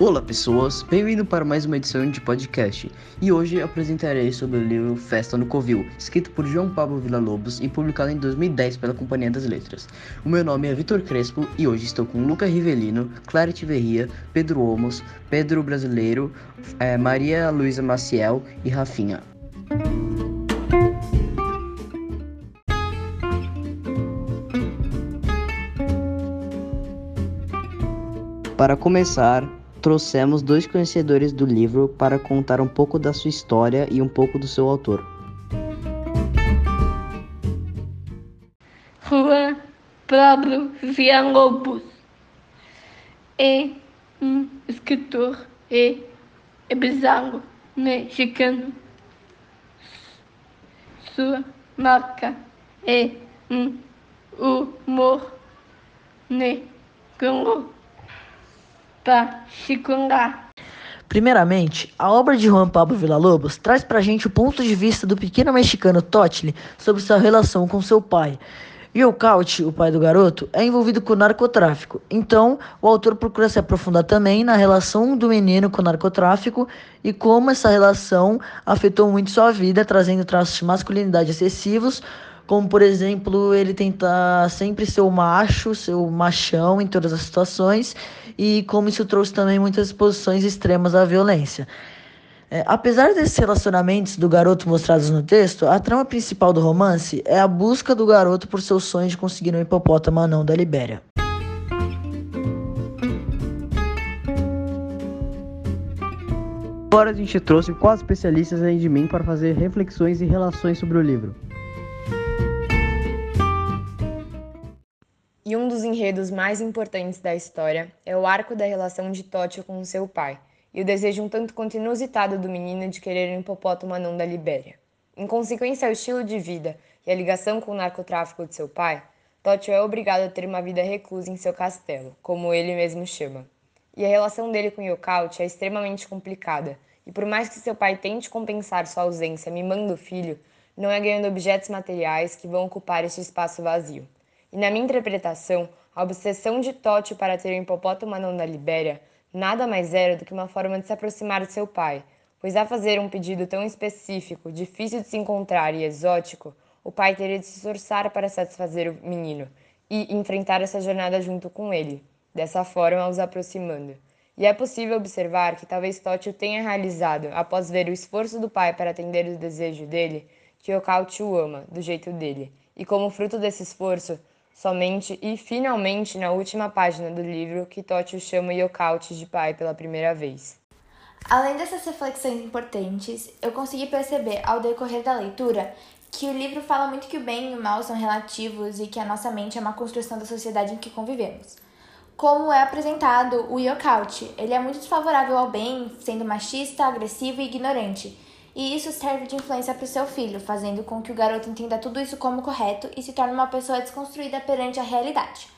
Olá pessoas, bem-vindo para mais uma edição de podcast. E hoje apresentarei sobre o livro Festa no Covil, escrito por João Pablo Villa-Lobos e publicado em 2010 pela Companhia das Letras. O meu nome é Vitor Crespo e hoje estou com Luca Rivelino, Clara Tiverria, Pedro Omos, Pedro Brasileiro, é, Maria Luísa Maciel e Rafinha. Para começar, trouxemos dois conhecedores do livro para contar um pouco da sua história e um pouco do seu autor. Juan Pablo Villalobos é um escritor e empresário mexicano. Sua marca é um humor negro particular. Primeiramente, a obra de Juan Pablo Villa-Lobos traz pra gente o ponto de vista do pequeno mexicano Totli sobre sua relação com seu pai. E o pai do garoto, é envolvido com narcotráfico. Então, o autor procura se aprofundar também na relação do menino com o narcotráfico e como essa relação afetou muito sua vida, trazendo traços de masculinidade excessivos, como por exemplo, ele tentar sempre ser o macho, ser o machão em todas as situações, e como isso trouxe também muitas exposições extremas à violência. É, apesar desses relacionamentos do garoto mostrados no texto, a trama principal do romance é a busca do garoto por seu sonho de conseguir um hipopótamo anão da Libéria. Agora a gente trouxe quatro especialistas além de mim para fazer reflexões e relações sobre o livro. E um dos enredos mais importantes da história é o arco da relação de Tótio com seu pai e o desejo um tanto quanto inusitado do menino de querer um hipopótamo anão da Libéria. Em consequência ao estilo de vida e a ligação com o narcotráfico de seu pai, Tótio é obrigado a ter uma vida reclusa em seu castelo, como ele mesmo chama. E a relação dele com Yokaut é extremamente complicada, e por mais que seu pai tente compensar sua ausência mimando o filho, não é ganhando objetos materiais que vão ocupar este espaço vazio. E na minha interpretação, a obsessão de Tótio para ter um hipopótamo anão da Libéria nada mais era do que uma forma de se aproximar de seu pai, pois a fazer um pedido tão específico, difícil de se encontrar e exótico, o pai teria de se esforçar para satisfazer o menino e enfrentar essa jornada junto com ele, dessa forma os aproximando. E é possível observar que talvez Tótio tenha realizado, após ver o esforço do pai para atender o desejo dele, que Okaut o ama, do jeito dele, e como fruto desse esforço, somente e finalmente na última página do livro que Tótio chama Yokaut de pai pela primeira vez. Além dessas reflexões importantes, eu consegui perceber ao decorrer da leitura que o livro fala muito que o bem e o mal são relativos e que a nossa mente é uma construção da sociedade em que convivemos. Como é apresentado o Yokaut, ele é muito desfavorável ao bem, sendo machista, agressivo e ignorante e isso serve de influência para o seu filho, fazendo com que o garoto entenda tudo isso como correto e se torne uma pessoa desconstruída perante a realidade.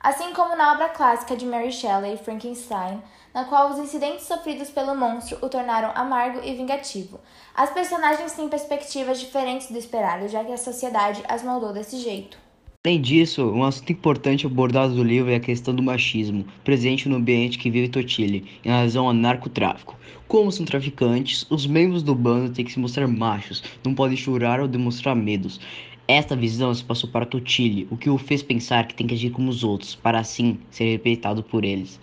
Assim como na obra clássica de Mary Shelley, Frankenstein, na qual os incidentes sofridos pelo monstro o tornaram amargo e vingativo. As personagens têm perspectivas diferentes do esperado, já que a sociedade as moldou desse jeito. Além disso, um assunto importante abordado no livro é a questão do machismo, presente no ambiente que vive Totile, em razão ao narcotráfico. Como são traficantes, os membros do bando têm que se mostrar machos, não podem chorar ou demonstrar medos. Esta visão se passou para Totile, o que o fez pensar que tem que agir como os outros, para assim ser respeitado por eles.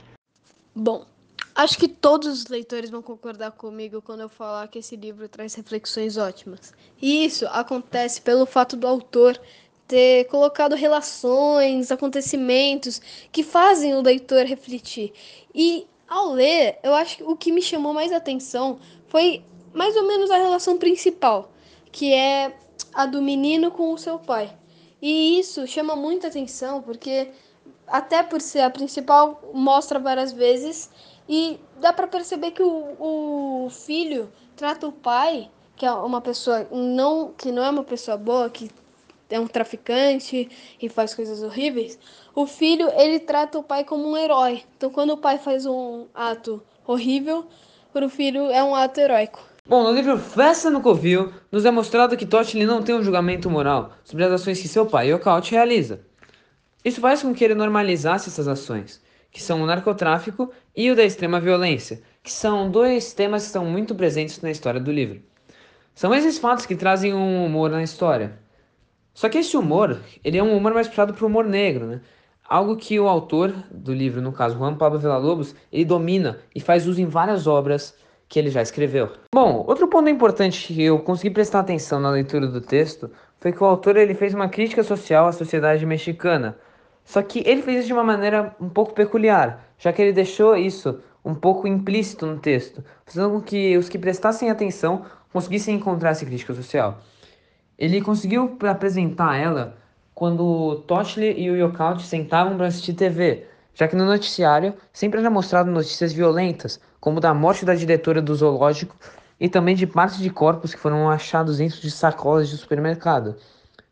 Bom, acho que todos os leitores vão concordar comigo quando eu falar que esse livro traz reflexões ótimas. E isso acontece pelo fato do autor ter colocado relações, acontecimentos que fazem o leitor refletir. E ao ler, eu acho que o que me chamou mais atenção foi mais ou menos a relação principal, que é a do menino com o seu pai. E isso chama muita atenção porque até por ser a principal mostra várias vezes e dá para perceber que o, o filho trata o pai que é uma pessoa não que não é uma pessoa boa que é um traficante e faz coisas horríveis, o filho ele trata o pai como um herói. Então quando o pai faz um ato horrível, para o filho é um ato heróico. Bom, no livro Festa no Covil, nos é mostrado que Totti não tem um julgamento moral sobre as ações que seu pai, Yokaut, realiza. Isso faz com que ele normalizasse essas ações, que são o narcotráfico e o da extrema violência, que são dois temas que estão muito presentes na história do livro. São esses fatos que trazem um humor na história. Só que esse humor, ele é um humor mais puxado para o humor negro, né? Algo que o autor do livro, no caso Juan Pablo Villa-Lobos, ele domina e faz uso em várias obras que ele já escreveu. Bom, outro ponto importante que eu consegui prestar atenção na leitura do texto foi que o autor ele fez uma crítica social à sociedade mexicana. Só que ele fez isso de uma maneira um pouco peculiar, já que ele deixou isso um pouco implícito no texto, fazendo com que os que prestassem atenção conseguissem encontrar essa crítica social. Ele conseguiu apresentar ela quando Toshli e o Yokaut sentavam para assistir TV, já que no noticiário sempre era mostrado notícias violentas, como da morte da diretora do zoológico e também de partes de corpos que foram achados dentro de sacolas de supermercado.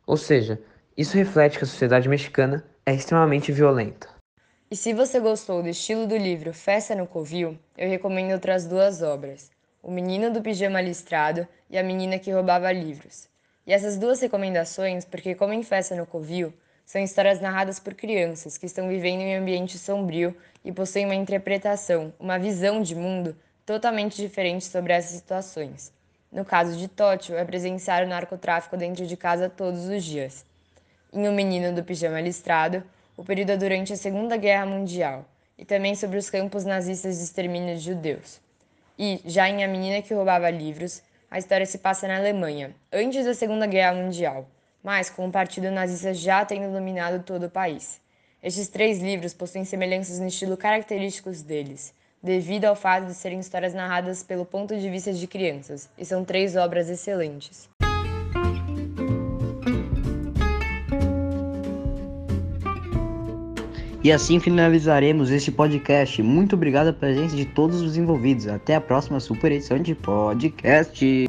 Ou seja, isso reflete que a sociedade mexicana é extremamente violenta. E se você gostou do estilo do livro Festa no Covil, eu recomendo outras duas obras: O Menino do Pijama Listrado e A Menina que Roubava Livros. E essas duas recomendações, porque como em Festa no Covil, são histórias narradas por crianças que estão vivendo em um ambiente sombrio e possuem uma interpretação, uma visão de mundo totalmente diferente sobre essas situações. No caso de Tótil, é presenciar o narcotráfico dentro de casa todos os dias. Em O Menino do Pijama Listrado, o período é durante a Segunda Guerra Mundial, e também sobre os campos nazistas de extermínio de judeus. E, já em A Menina que Roubava Livros, a história se passa na Alemanha, antes da Segunda Guerra Mundial, mas com o partido nazista já tendo dominado todo o país. Estes três livros possuem semelhanças no estilo característicos deles, devido ao fato de serem histórias narradas pelo ponto de vista de crianças, e são três obras excelentes. E assim finalizaremos este podcast. Muito obrigado pela presença de todos os envolvidos. Até a próxima super edição de podcast.